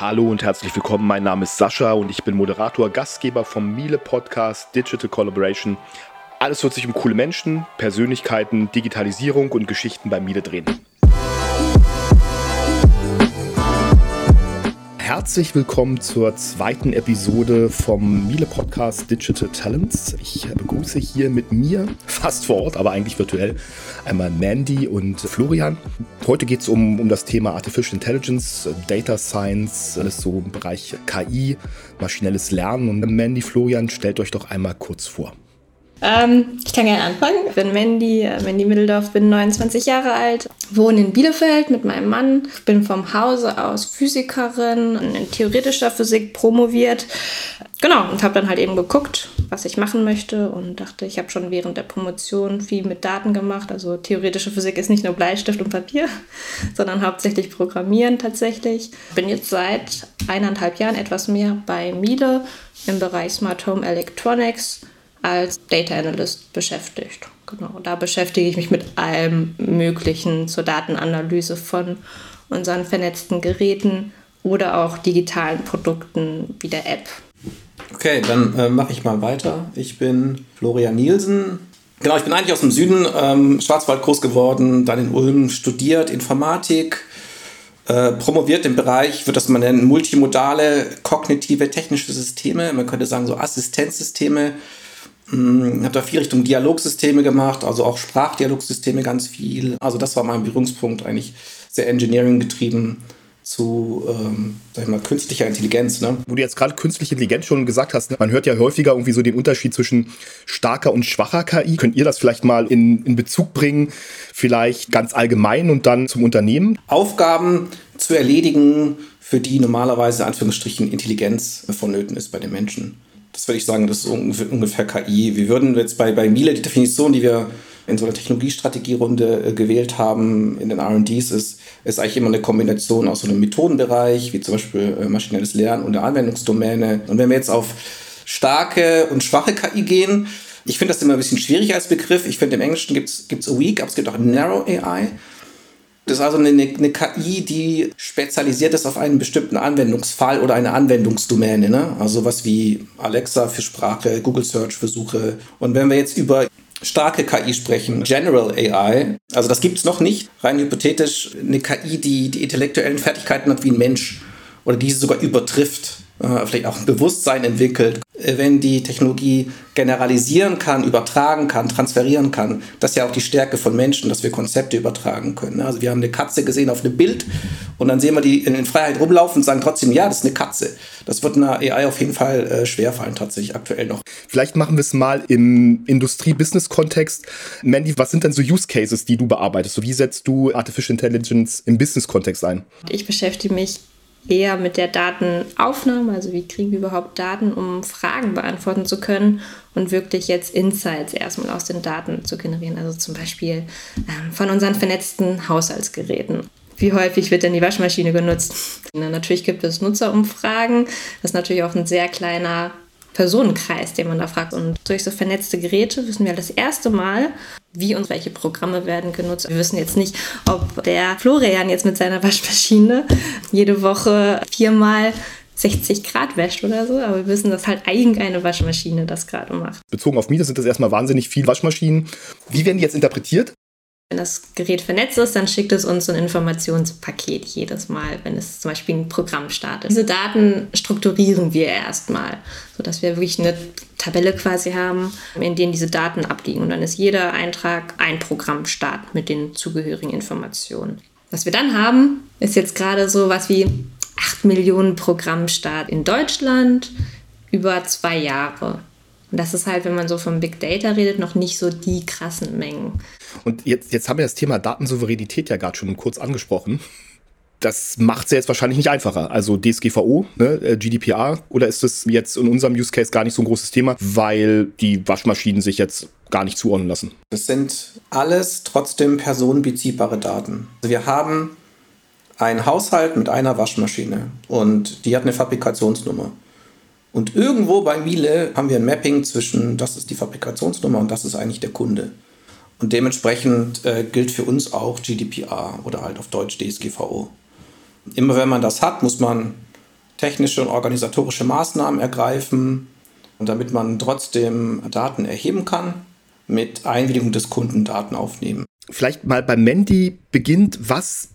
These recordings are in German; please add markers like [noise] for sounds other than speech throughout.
Hallo und herzlich willkommen. Mein Name ist Sascha und ich bin Moderator, Gastgeber vom Miele Podcast Digital Collaboration. Alles wird sich um coole Menschen, Persönlichkeiten, Digitalisierung und Geschichten bei Miele drehen. Herzlich willkommen zur zweiten Episode vom Miele Podcast Digital Talents. Ich begrüße hier mit mir, [laughs] fast vor Ort, aber eigentlich virtuell, einmal Mandy und Florian. Heute geht es um, um das Thema Artificial Intelligence, Data Science, alles so im Bereich KI, maschinelles Lernen. Und Mandy, Florian, stellt euch doch einmal kurz vor. Ähm, ich kann gerne anfangen. Ich bin Mandy, äh, Mandy Mitteldorf, bin 29 Jahre alt, wohne in Bielefeld mit meinem Mann, bin vom Hause aus Physikerin, in theoretischer Physik promoviert. Genau, und habe dann halt eben geguckt, was ich machen möchte und dachte, ich habe schon während der Promotion viel mit Daten gemacht. Also theoretische Physik ist nicht nur Bleistift und Papier, [laughs] sondern hauptsächlich Programmieren tatsächlich. Bin jetzt seit eineinhalb Jahren etwas mehr bei Miele im Bereich Smart Home Electronics als Data Analyst beschäftigt. Genau, da beschäftige ich mich mit allem Möglichen zur Datenanalyse von unseren vernetzten Geräten oder auch digitalen Produkten wie der App. Okay, dann äh, mache ich mal weiter. Ich bin Florian Nielsen. Genau, ich bin eigentlich aus dem Süden, ähm, Schwarzwald groß geworden, dann in Ulm studiert Informatik, äh, promoviert im Bereich, wird das man nennen, multimodale, kognitive, technische Systeme. Man könnte sagen, so Assistenzsysteme habe da viel Richtung Dialogsysteme gemacht, also auch Sprachdialogsysteme ganz viel. Also das war mein Berührungspunkt eigentlich sehr Engineering getrieben zu, ähm, sag ich mal, künstlicher Intelligenz. Ne? Wo du jetzt gerade künstliche Intelligenz schon gesagt hast, ne? man hört ja häufiger irgendwie so den Unterschied zwischen starker und schwacher KI. Könnt ihr das vielleicht mal in, in Bezug bringen, vielleicht ganz allgemein und dann zum Unternehmen? Aufgaben zu erledigen, für die normalerweise Anführungsstrichen Intelligenz vonnöten ist bei den Menschen das würde ich sagen, das ist ungefähr, KI. Wir würden jetzt bei, bei Miele die Definition, die wir in so einer Technologiestrategierunde äh, gewählt haben in den RDs, ist, ist eigentlich immer eine Kombination aus so einem Methodenbereich, wie zum Beispiel äh, maschinelles Lernen und der Anwendungsdomäne. Und wenn wir jetzt auf starke und schwache KI gehen, ich finde das immer ein bisschen schwierig als Begriff. Ich finde im Englischen gibt es Weak, aber es gibt auch Narrow AI. Das ist also eine, eine, KI, die spezialisiert ist auf einen bestimmten Anwendungsfall oder eine Anwendungsdomäne. Ne? Also was wie Alexa für Sprache, Google Search für Suche. Und wenn wir jetzt über starke KI sprechen, General AI, also das gibt es noch nicht, rein hypothetisch, eine KI, die die intellektuellen Fertigkeiten hat wie ein Mensch oder diese sogar übertrifft, äh, vielleicht auch ein Bewusstsein entwickelt, wenn die Technologie generalisieren kann, übertragen kann, transferieren kann, das ist ja auch die Stärke von Menschen, dass wir Konzepte übertragen können. Also wir haben eine Katze gesehen auf einem Bild und dann sehen wir die in Freiheit rumlaufen und sagen trotzdem, ja, das ist eine Katze. Das wird einer AI auf jeden Fall äh, schwerfallen, tatsächlich aktuell noch. Vielleicht machen wir es mal im Industrie-Business-Kontext. Mandy, was sind denn so Use Cases, die du bearbeitest? So wie setzt du Artificial Intelligence im Business-Kontext ein? Ich beschäftige mich eher mit der Datenaufnahme, also wie kriegen wir überhaupt Daten, um Fragen beantworten zu können und wirklich jetzt Insights erstmal aus den Daten zu generieren. Also zum Beispiel ähm, von unseren vernetzten Haushaltsgeräten. Wie häufig wird denn die Waschmaschine genutzt? Na, natürlich gibt es Nutzerumfragen. Das ist natürlich auch ein sehr kleiner Personenkreis, den man da fragt. Und durch so vernetzte Geräte wissen wir das erste Mal, wie und welche Programme werden genutzt. Wir wissen jetzt nicht, ob der Florian jetzt mit seiner Waschmaschine jede Woche viermal 60 Grad wäscht oder so, aber wir wissen, dass halt irgendeine Waschmaschine das gerade macht. Bezogen auf Miete sind das erstmal wahnsinnig viele Waschmaschinen. Wie werden die jetzt interpretiert? Wenn das Gerät vernetzt ist, dann schickt es uns ein Informationspaket jedes Mal, wenn es zum Beispiel ein Programm startet. Diese Daten strukturieren wir erstmal, sodass wir wirklich eine Tabelle quasi haben, in denen diese Daten abliegen. Und dann ist jeder Eintrag ein Programmstart mit den zugehörigen Informationen. Was wir dann haben, ist jetzt gerade so was wie 8 Millionen Programmstart in Deutschland über zwei Jahre. Und das ist halt, wenn man so vom Big Data redet, noch nicht so die krassen Mengen. Und jetzt, jetzt haben wir das Thema Datensouveränität ja gerade schon kurz angesprochen. Das macht es ja jetzt wahrscheinlich nicht einfacher. Also DSGVO, ne, äh, GDPR, oder ist das jetzt in unserem Use Case gar nicht so ein großes Thema, weil die Waschmaschinen sich jetzt gar nicht zuordnen lassen? Das sind alles trotzdem personenbeziehbare Daten. Also wir haben einen Haushalt mit einer Waschmaschine und die hat eine Fabrikationsnummer. Und irgendwo bei Miele haben wir ein Mapping zwischen, das ist die Fabrikationsnummer und das ist eigentlich der Kunde. Und dementsprechend äh, gilt für uns auch GDPR oder halt auf Deutsch DSGVO. Immer wenn man das hat, muss man technische und organisatorische Maßnahmen ergreifen, und damit man trotzdem Daten erheben kann, mit Einwilligung des Kunden Daten aufnehmen. Vielleicht mal bei Mandy beginnt, was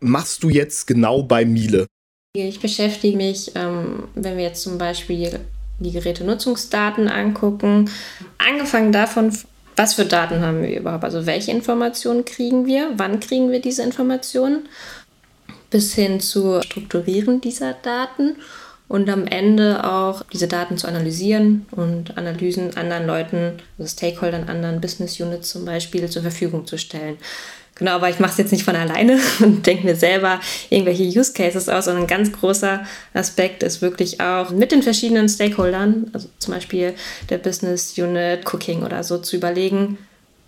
machst du jetzt genau bei Miele? Ich beschäftige mich, ähm, wenn wir jetzt zum Beispiel die Gerätenutzungsdaten angucken, angefangen davon, was für Daten haben wir überhaupt, also welche Informationen kriegen wir, wann kriegen wir diese Informationen, bis hin zu Strukturieren dieser Daten und am Ende auch diese Daten zu analysieren und Analysen anderen Leuten, also Stakeholdern, anderen Business Units zum Beispiel zur Verfügung zu stellen. Genau, aber ich mache es jetzt nicht von alleine [laughs] und denke mir selber irgendwelche Use Cases aus, sondern ein ganz großer Aspekt ist wirklich auch mit den verschiedenen Stakeholdern, also zum Beispiel der Business Unit, Cooking oder so, zu überlegen,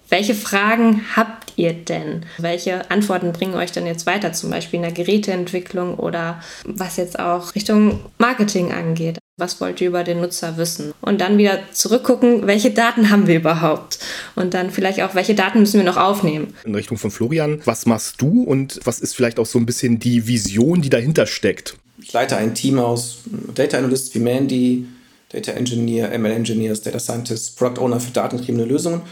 welche Fragen habt ihr denn? Welche Antworten bringen euch denn jetzt weiter, zum Beispiel in der Geräteentwicklung oder was jetzt auch Richtung Marketing angeht? Was wollt ihr über den Nutzer wissen? Und dann wieder zurückgucken, welche Daten haben wir überhaupt? Und dann vielleicht auch, welche Daten müssen wir noch aufnehmen? In Richtung von Florian, was machst du und was ist vielleicht auch so ein bisschen die Vision, die dahinter steckt? Ich leite ein Team aus Data Analysts wie Mandy, Data Engineer, ML Engineers, Data Scientists, Product Owner für datengetriebene Lösungen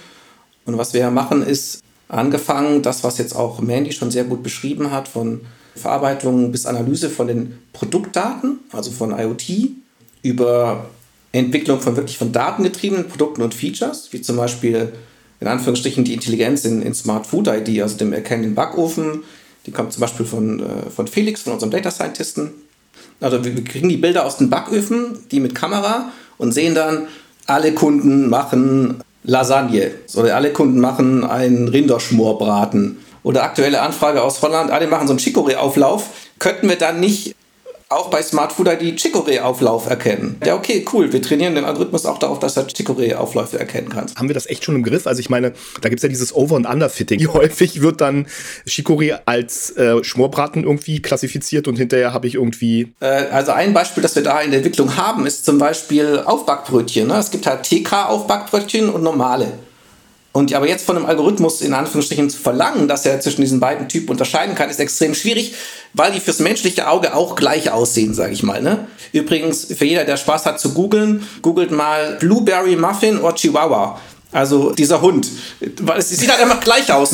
und was wir machen, ist angefangen, das, was jetzt auch Mandy schon sehr gut beschrieben hat, von Verarbeitung bis Analyse von den Produktdaten, also von IoT, über Entwicklung von wirklich von datengetriebenen Produkten und Features, wie zum Beispiel in Anführungsstrichen die Intelligenz in, in Smart Food ID, also dem erkennenden Backofen. Die kommt zum Beispiel von, äh, von Felix, von unserem Data Scientisten. Also wir kriegen die Bilder aus den Backöfen, die mit Kamera und sehen dann, alle Kunden machen Lasagne. Oder alle Kunden machen einen Rinderschmorbraten. Oder aktuelle Anfrage aus Holland, alle machen so einen Chicorée-Auflauf. Könnten wir dann nicht auch bei Smart Food ID Chicorée-Auflauf erkennen. Ja, okay, cool. Wir trainieren den Algorithmus auch darauf, dass er Chicorée-Aufläufe erkennen kann. Haben wir das echt schon im Griff? Also ich meine, da gibt es ja dieses Over- und Underfitting. [laughs] Wie häufig wird dann Chicorée als äh, Schmorbraten irgendwie klassifiziert und hinterher habe ich irgendwie... Äh, also ein Beispiel, das wir da in der Entwicklung haben, ist zum Beispiel Aufbackbrötchen. Ne? Es gibt halt TK-Aufbackbrötchen und normale. Und aber jetzt von einem Algorithmus in Anführungsstrichen zu verlangen, dass er zwischen diesen beiden Typen unterscheiden kann, ist extrem schwierig, weil die fürs menschliche Auge auch gleich aussehen, sage ich mal. Ne? Übrigens, für jeder, der Spaß hat zu googeln, googelt mal Blueberry Muffin oder Chihuahua. Also dieser Hund. Weil es sieht halt einfach gleich aus.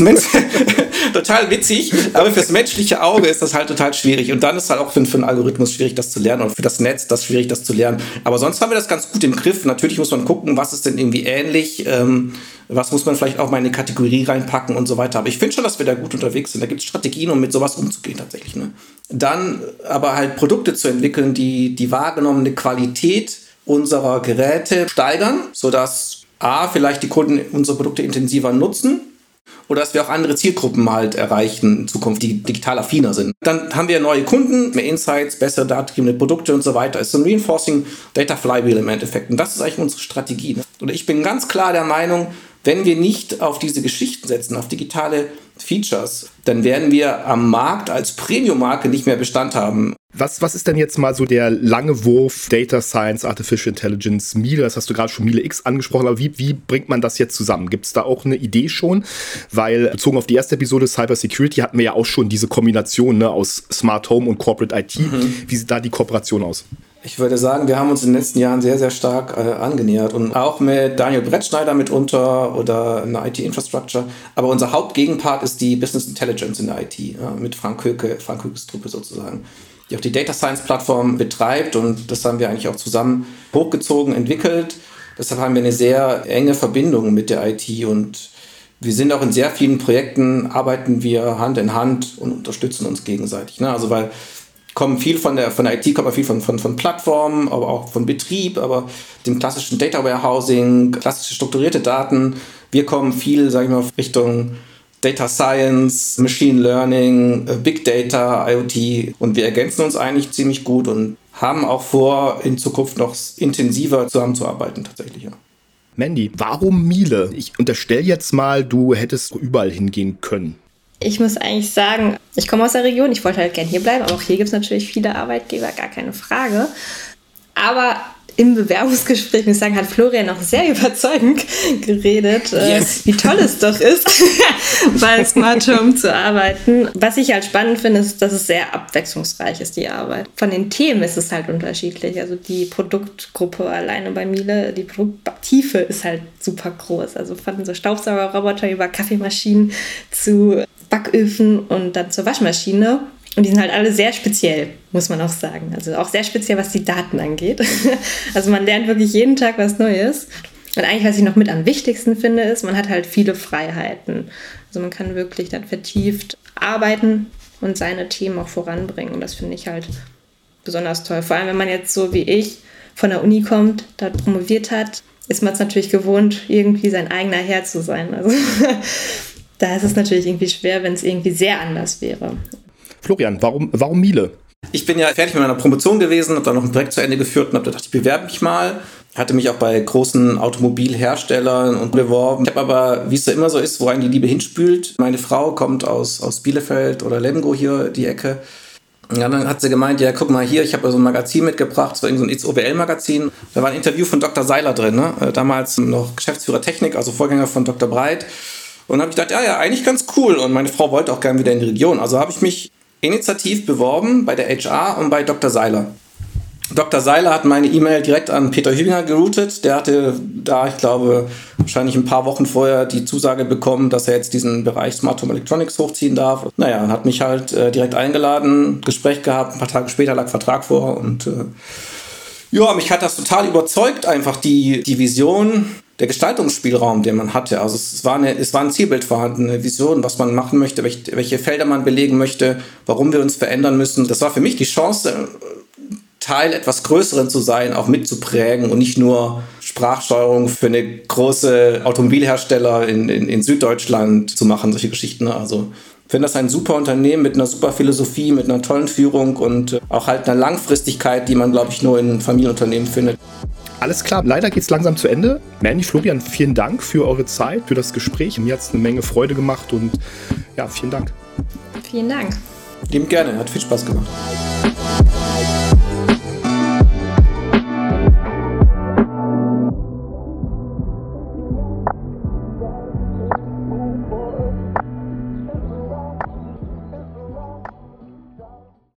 Total witzig, aber fürs menschliche Auge ist das halt total schwierig. Und dann ist halt auch für, für einen Algorithmus schwierig, das zu lernen. Und für das Netz das schwierig, das zu lernen. Aber sonst haben wir das ganz gut im Griff. Natürlich muss man gucken, was ist denn irgendwie ähnlich. Ähm, was muss man vielleicht auch mal in eine Kategorie reinpacken und so weiter. Aber ich finde schon, dass wir da gut unterwegs sind. Da gibt es Strategien, um mit sowas umzugehen tatsächlich. Ne? Dann aber halt Produkte zu entwickeln, die die wahrgenommene Qualität unserer Geräte steigern, sodass A, vielleicht die Kunden unsere Produkte intensiver nutzen oder dass wir auch andere Zielgruppen halt erreichen in Zukunft, die digital affiner sind. Dann haben wir neue Kunden, mehr Insights, bessere datengebende Produkte und so weiter. Es ist ein Reinforcing Data Flywheel im Endeffekt. Und das ist eigentlich unsere Strategie. Ne? Und ich bin ganz klar der Meinung, wenn wir nicht auf diese Geschichten setzen, auf digitale Features, dann werden wir am Markt als Premium-Marke nicht mehr Bestand haben. Was, was ist denn jetzt mal so der lange Wurf Data Science, Artificial Intelligence, Miele? Das hast du gerade schon Miele X angesprochen, aber wie, wie bringt man das jetzt zusammen? Gibt es da auch eine Idee schon? Weil bezogen auf die erste Episode Cyber Security hatten wir ja auch schon diese Kombination ne, aus Smart Home und Corporate IT. Mhm. Wie sieht da die Kooperation aus? Ich würde sagen, wir haben uns in den letzten Jahren sehr, sehr stark äh, angenähert und auch mit Daniel Brettschneider mitunter oder eine IT-Infrastructure. Aber unser Hauptgegenpart ist die Business Intelligence in der IT, ja, mit Frank Höke, Frank Hökes Truppe sozusagen, die auch die Data Science Plattform betreibt und das haben wir eigentlich auch zusammen hochgezogen, entwickelt. Deshalb haben wir eine sehr enge Verbindung mit der IT und wir sind auch in sehr vielen Projekten, arbeiten wir Hand in Hand und unterstützen uns gegenseitig. Ne? Also weil kommen viel von der, von der IT, kommt viel von, von, von Plattformen, aber auch von Betrieb, aber dem klassischen Data Warehousing, klassische strukturierte Daten. Wir kommen viel, sage ich mal, Richtung Data Science, Machine Learning, äh, Big Data, IoT und wir ergänzen uns eigentlich ziemlich gut und haben auch vor, in Zukunft noch intensiver zusammenzuarbeiten tatsächlich. Ja. Mandy, warum Miele? Ich unterstelle jetzt mal, du hättest überall hingehen können. Ich muss eigentlich sagen, ich komme aus der Region, ich wollte halt gern hier bleiben, aber auch hier gibt es natürlich viele Arbeitgeber, gar keine Frage. Aber im Bewerbungsgespräch, muss ich sagen, hat Florian auch sehr überzeugend geredet, äh, yes. äh, wie toll es doch ist, [laughs] bei Smart Home zu arbeiten. Was ich halt spannend finde, ist, dass es sehr abwechslungsreich ist, die Arbeit. Von den Themen ist es halt unterschiedlich. Also die Produktgruppe alleine bei Miele, die Produkttiefe ist halt super groß. Also von so Staubsaugerroboter über Kaffeemaschinen zu Backöfen und dann zur Waschmaschine. Und die sind halt alle sehr speziell, muss man auch sagen. Also auch sehr speziell, was die Daten angeht. [laughs] also man lernt wirklich jeden Tag was Neues. Und eigentlich, was ich noch mit am wichtigsten finde, ist, man hat halt viele Freiheiten. Also man kann wirklich dann vertieft arbeiten und seine Themen auch voranbringen. Und das finde ich halt besonders toll. Vor allem, wenn man jetzt so wie ich von der Uni kommt, dort promoviert hat, ist man es natürlich gewohnt, irgendwie sein eigener Herr zu sein. Also [laughs] da ist es natürlich irgendwie schwer, wenn es irgendwie sehr anders wäre. Florian, warum, warum Miele? Ich bin ja fertig mit meiner Promotion gewesen, habe dann noch ein Projekt zu Ende geführt und habe gedacht, ich bewerbe mich mal. Hatte mich auch bei großen Automobilherstellern und beworben. Ich habe aber, wie es so immer so ist, wo einen die Liebe hinspült. Meine Frau kommt aus, aus Bielefeld oder Lemgo hier die Ecke. Ja, dann hat sie gemeint, ja, guck mal hier, ich habe so ein Magazin mitgebracht, so ein XOBL-Magazin. Da war ein Interview von Dr. Seiler drin, ne? Äh, damals noch Geschäftsführer Technik, also Vorgänger von Dr. Breit. Und habe ich gedacht, ja, ja, eigentlich ganz cool. Und meine Frau wollte auch gerne wieder in die Region. Also habe ich mich initiativ beworben bei der HR und bei Dr. Seiler. Dr. Seiler hat meine E-Mail direkt an Peter Hübinger geroutet. Der hatte da, ich glaube, wahrscheinlich ein paar Wochen vorher die Zusage bekommen, dass er jetzt diesen Bereich Smart Home Electronics hochziehen darf. Naja, hat mich halt äh, direkt eingeladen, Gespräch gehabt, ein paar Tage später lag Vertrag vor und äh, ja, mich hat das total überzeugt, einfach die, die Vision, der Gestaltungsspielraum, den man hatte. Also es war, eine, es war ein Zielbild vorhanden, eine Vision, was man machen möchte, welche, welche Felder man belegen möchte, warum wir uns verändern müssen. Das war für mich die Chance, Teil etwas Größeren zu sein, auch mitzuprägen und nicht nur Sprachsteuerung für eine große Automobilhersteller in, in, in Süddeutschland zu machen, solche Geschichten. Also finde das ein super Unternehmen mit einer super Philosophie, mit einer tollen Führung und auch halt einer Langfristigkeit, die man, glaube ich, nur in Familienunternehmen findet. Alles klar, leider geht es langsam zu Ende. Mandy, Florian, vielen Dank für eure Zeit, für das Gespräch. Mir hat es eine Menge Freude gemacht und ja, vielen Dank. Vielen Dank. Lieben gerne, hat viel Spaß gemacht.